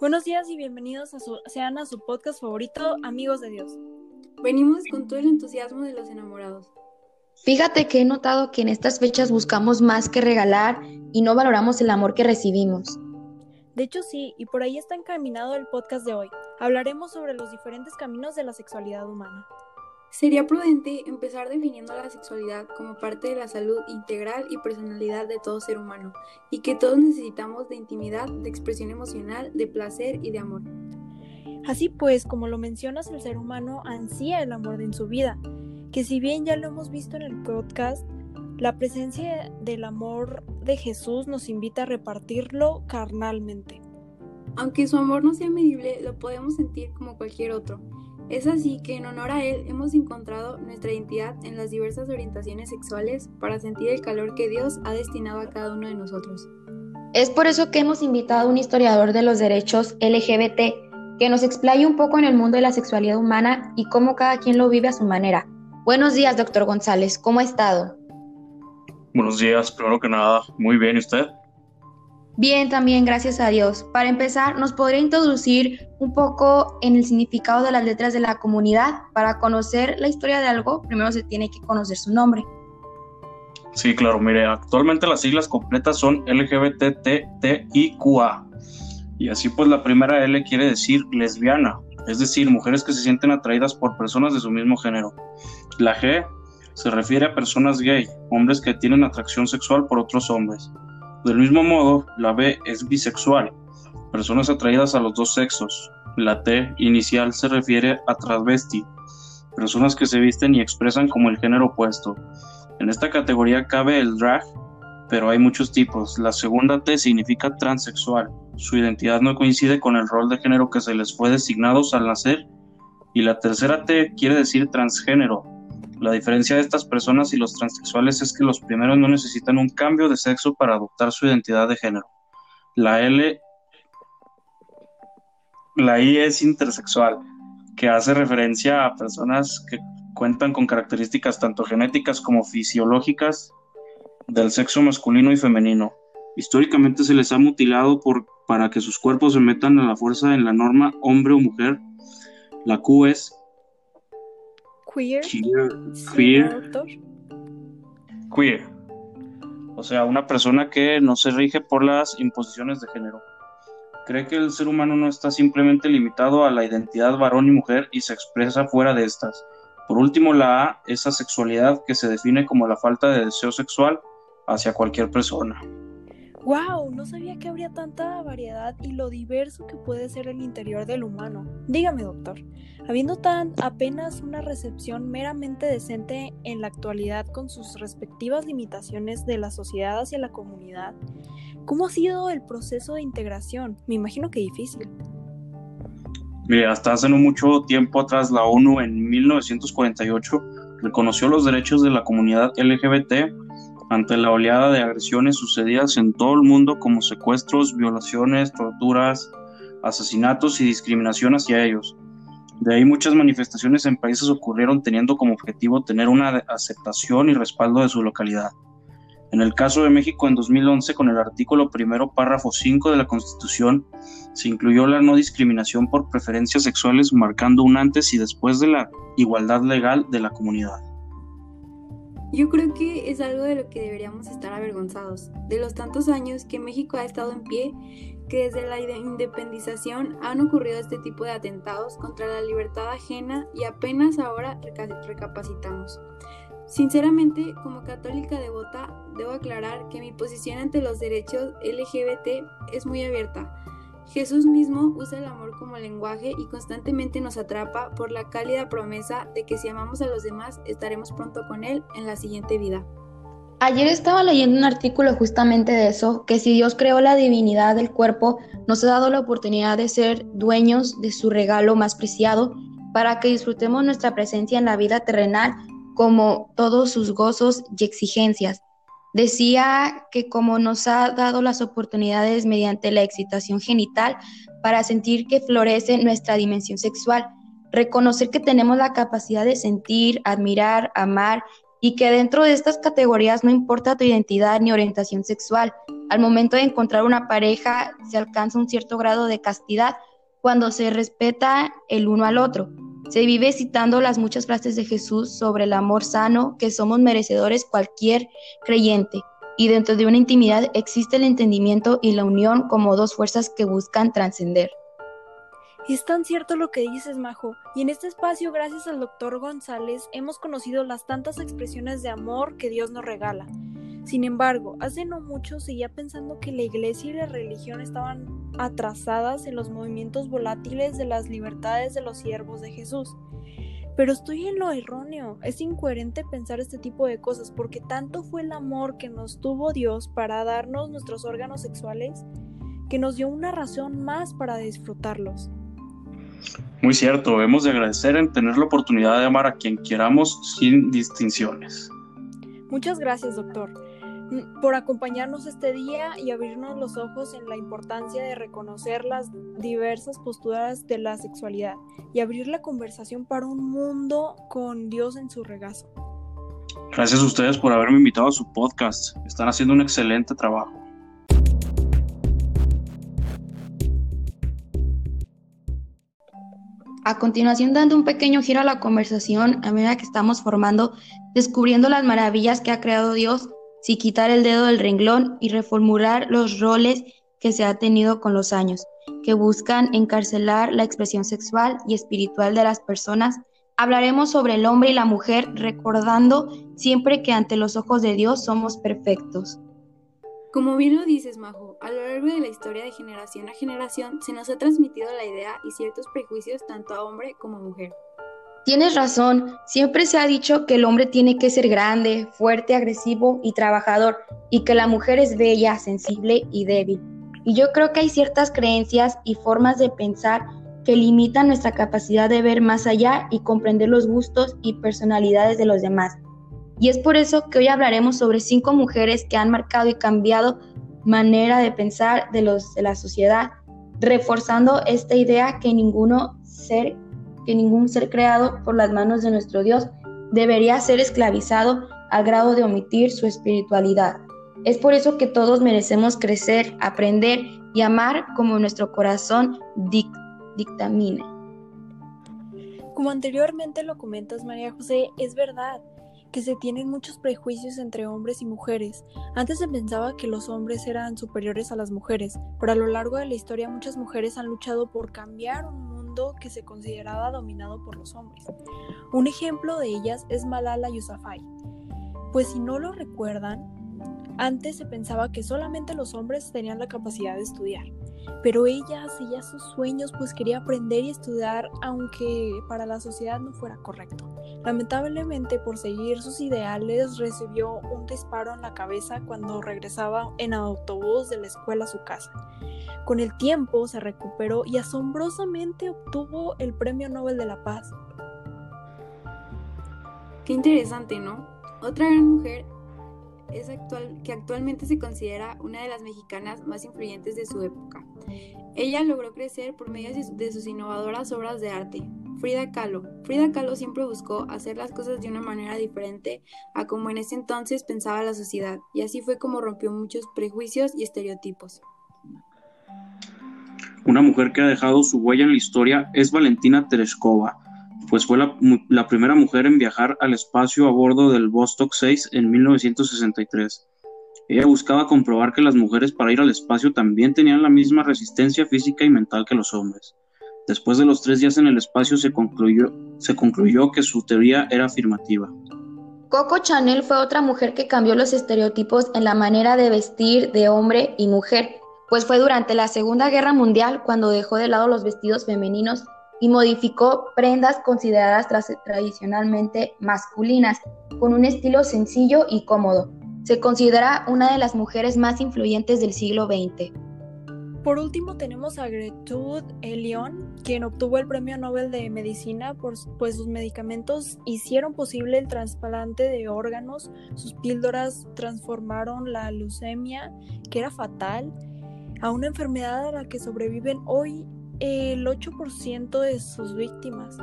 Buenos días y bienvenidos a su, sean a su podcast favorito, Amigos de Dios. Venimos con todo el entusiasmo de los enamorados. Fíjate que he notado que en estas fechas buscamos más que regalar y no valoramos el amor que recibimos. De hecho sí, y por ahí está encaminado el podcast de hoy. Hablaremos sobre los diferentes caminos de la sexualidad humana. Sería prudente empezar definiendo la sexualidad como parte de la salud integral y personalidad de todo ser humano, y que todos necesitamos de intimidad, de expresión emocional, de placer y de amor. Así pues, como lo mencionas, el ser humano ansía el amor en su vida, que si bien ya lo hemos visto en el podcast, la presencia del amor de Jesús nos invita a repartirlo carnalmente. Aunque su amor no sea medible, lo podemos sentir como cualquier otro es así que en honor a él hemos encontrado nuestra identidad en las diversas orientaciones sexuales para sentir el calor que Dios ha destinado a cada uno de nosotros. Es por eso que hemos invitado a un historiador de los derechos LGBT que nos explaye un poco en el mundo de la sexualidad humana y cómo cada quien lo vive a su manera. Buenos días, doctor González, ¿cómo ha estado? Buenos días, primero que nada, muy bien, ¿y usted? Bien, también, gracias a Dios. Para empezar, ¿nos podría introducir un poco en el significado de las letras de la comunidad? Para conocer la historia de algo, primero se tiene que conocer su nombre. Sí, claro, mire, actualmente las siglas completas son LGBTTIQA. Y así pues la primera L quiere decir lesbiana, es decir, mujeres que se sienten atraídas por personas de su mismo género. La G se refiere a personas gay, hombres que tienen atracción sexual por otros hombres. Del mismo modo, la B es bisexual, personas atraídas a los dos sexos. La T inicial se refiere a transvesti, personas que se visten y expresan como el género opuesto. En esta categoría cabe el drag, pero hay muchos tipos. La segunda T significa transexual. Su identidad no coincide con el rol de género que se les fue designado al nacer. Y la tercera T quiere decir transgénero, la diferencia de estas personas y los transexuales es que los primeros no necesitan un cambio de sexo para adoptar su identidad de género. La L, la I es intersexual, que hace referencia a personas que cuentan con características tanto genéticas como fisiológicas del sexo masculino y femenino. Históricamente se les ha mutilado por, para que sus cuerpos se metan a la fuerza en la norma hombre o mujer. La Q es Queer. Queer. Queer. O sea, una persona que no se rige por las imposiciones de género. Cree que el ser humano no está simplemente limitado a la identidad varón y mujer y se expresa fuera de estas. Por último, la A es sexualidad que se define como la falta de deseo sexual hacia cualquier persona. ¡Wow! No sabía que habría tanta variedad y lo diverso que puede ser el interior del humano. Dígame, doctor, habiendo tan apenas una recepción meramente decente en la actualidad con sus respectivas limitaciones de la sociedad hacia la comunidad, ¿cómo ha sido el proceso de integración? Me imagino que difícil. Mira, hasta hace no mucho tiempo atrás la ONU en 1948 reconoció los derechos de la comunidad LGBT ante la oleada de agresiones sucedidas en todo el mundo como secuestros, violaciones, torturas, asesinatos y discriminación hacia ellos. De ahí muchas manifestaciones en países ocurrieron teniendo como objetivo tener una aceptación y respaldo de su localidad. En el caso de México en 2011, con el artículo primero, párrafo 5 de la Constitución, se incluyó la no discriminación por preferencias sexuales, marcando un antes y después de la igualdad legal de la comunidad. Yo creo que es algo de lo que deberíamos estar avergonzados, de los tantos años que México ha estado en pie, que desde la independización han ocurrido este tipo de atentados contra la libertad ajena y apenas ahora recapacitamos. Sinceramente, como católica devota, debo aclarar que mi posición ante los derechos LGBT es muy abierta Jesús mismo usa el amor como lenguaje y constantemente nos atrapa por la cálida promesa de que si amamos a los demás estaremos pronto con Él en la siguiente vida. Ayer estaba leyendo un artículo justamente de eso, que si Dios creó la divinidad del cuerpo, nos ha dado la oportunidad de ser dueños de su regalo más preciado para que disfrutemos nuestra presencia en la vida terrenal como todos sus gozos y exigencias. Decía que como nos ha dado las oportunidades mediante la excitación genital para sentir que florece nuestra dimensión sexual, reconocer que tenemos la capacidad de sentir, admirar, amar y que dentro de estas categorías no importa tu identidad ni orientación sexual, Al momento de encontrar una pareja se alcanza un cierto grado de castidad cuando se respeta el uno al otro. Se vive citando las muchas frases de Jesús sobre el amor sano, que somos merecedores cualquier creyente, y dentro de una intimidad existe el entendimiento y la unión como dos fuerzas que buscan trascender. Es tan cierto lo que dices, Majo. Y en este espacio, gracias al doctor González, hemos conocido las tantas expresiones de amor que Dios nos regala. Sin embargo, hace no mucho seguía pensando que la iglesia y la religión estaban atrasadas en los movimientos volátiles de las libertades de los siervos de Jesús. Pero estoy en lo erróneo. Es incoherente pensar este tipo de cosas porque tanto fue el amor que nos tuvo Dios para darnos nuestros órganos sexuales que nos dio una razón más para disfrutarlos. Muy cierto, hemos de agradecer en tener la oportunidad de amar a quien queramos sin distinciones. Muchas gracias, doctor, por acompañarnos este día y abrirnos los ojos en la importancia de reconocer las diversas posturas de la sexualidad y abrir la conversación para un mundo con Dios en su regazo. Gracias a ustedes por haberme invitado a su podcast. Están haciendo un excelente trabajo. A continuación, dando un pequeño giro a la conversación, a medida que estamos formando, descubriendo las maravillas que ha creado Dios, sin quitar el dedo del renglón y reformular los roles que se ha tenido con los años, que buscan encarcelar la expresión sexual y espiritual de las personas, hablaremos sobre el hombre y la mujer, recordando siempre que ante los ojos de Dios somos perfectos. Como bien lo dices, Majo, a lo largo de la historia de generación a generación se nos ha transmitido la idea y ciertos prejuicios tanto a hombre como a mujer. Tienes razón, siempre se ha dicho que el hombre tiene que ser grande, fuerte, agresivo y trabajador, y que la mujer es bella, sensible y débil. Y yo creo que hay ciertas creencias y formas de pensar que limitan nuestra capacidad de ver más allá y comprender los gustos y personalidades de los demás. Y es por eso que hoy hablaremos sobre cinco mujeres que han marcado y cambiado manera de pensar de, de la sociedad, reforzando esta idea que, ninguno ser, que ningún ser creado por las manos de nuestro Dios debería ser esclavizado al grado de omitir su espiritualidad. Es por eso que todos merecemos crecer, aprender y amar como nuestro corazón dictamine. Como anteriormente lo comentas, María José, es verdad que se tienen muchos prejuicios entre hombres y mujeres. Antes se pensaba que los hombres eran superiores a las mujeres, pero a lo largo de la historia muchas mujeres han luchado por cambiar un mundo que se consideraba dominado por los hombres. Un ejemplo de ellas es Malala Yousafzai. Pues si no lo recuerdan, antes se pensaba que solamente los hombres tenían la capacidad de estudiar, pero ella seguía sus sueños, pues quería aprender y estudiar aunque para la sociedad no fuera correcto. Lamentablemente, por seguir sus ideales, recibió un disparo en la cabeza cuando regresaba en autobús de la escuela a su casa. Con el tiempo se recuperó y asombrosamente obtuvo el Premio Nobel de la Paz. Qué interesante, ¿no? Otra gran mujer es actual, que actualmente se considera una de las mexicanas más influyentes de su época. Ella logró crecer por medio de sus innovadoras obras de arte. Frida Kahlo. Frida Kahlo siempre buscó hacer las cosas de una manera diferente a como en ese entonces pensaba la sociedad, y así fue como rompió muchos prejuicios y estereotipos. Una mujer que ha dejado su huella en la historia es Valentina Tereshkova, pues fue la, primera mujer en viajar al espacio a bordo del Vostok 6 en 1963. Ella buscaba comprobar que las mujeres para ir al espacio también tenían la misma resistencia física y mental que los hombres. Después de los tres días en el espacio se concluyó, que su teoría era afirmativa. Coco Chanel fue otra mujer que cambió los estereotipos en la manera de vestir de hombre y mujer, pues fue durante la Segunda Guerra Mundial cuando dejó de lado los vestidos femeninos y modificó prendas consideradas tradicionalmente masculinas, con un estilo sencillo y cómodo. Se considera una de las mujeres más influyentes del siglo XX. Por último tenemos a Gertrude Elion, quien obtuvo el Premio Nobel de Medicina por pues sus medicamentos hicieron posible el trasplante de órganos, sus píldoras transformaron la leucemia, que era fatal, a una enfermedad a la que sobreviven hoy el 8% de sus víctimas.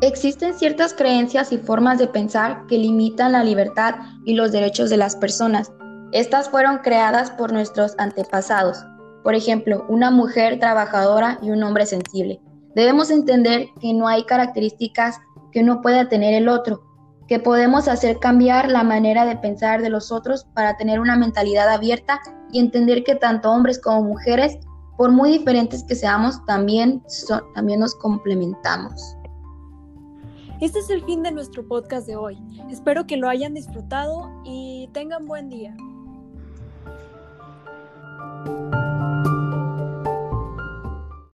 Existen ciertas creencias y formas de pensar que limitan la libertad y los derechos de las personas. Estas fueron creadas por nuestros antepasados. Por ejemplo, una mujer trabajadora y un hombre sensible. Debemos entender que no hay características que no pueda tener el otro, que podemos hacer cambiar la manera de pensar de los otros para tener una mentalidad abierta y entender que tanto hombres como mujeres, por muy diferentes que seamos, también, también nos complementamos. Este es el fin de nuestro podcast de hoy. Espero que lo hayan disfrutado y tengan buen día.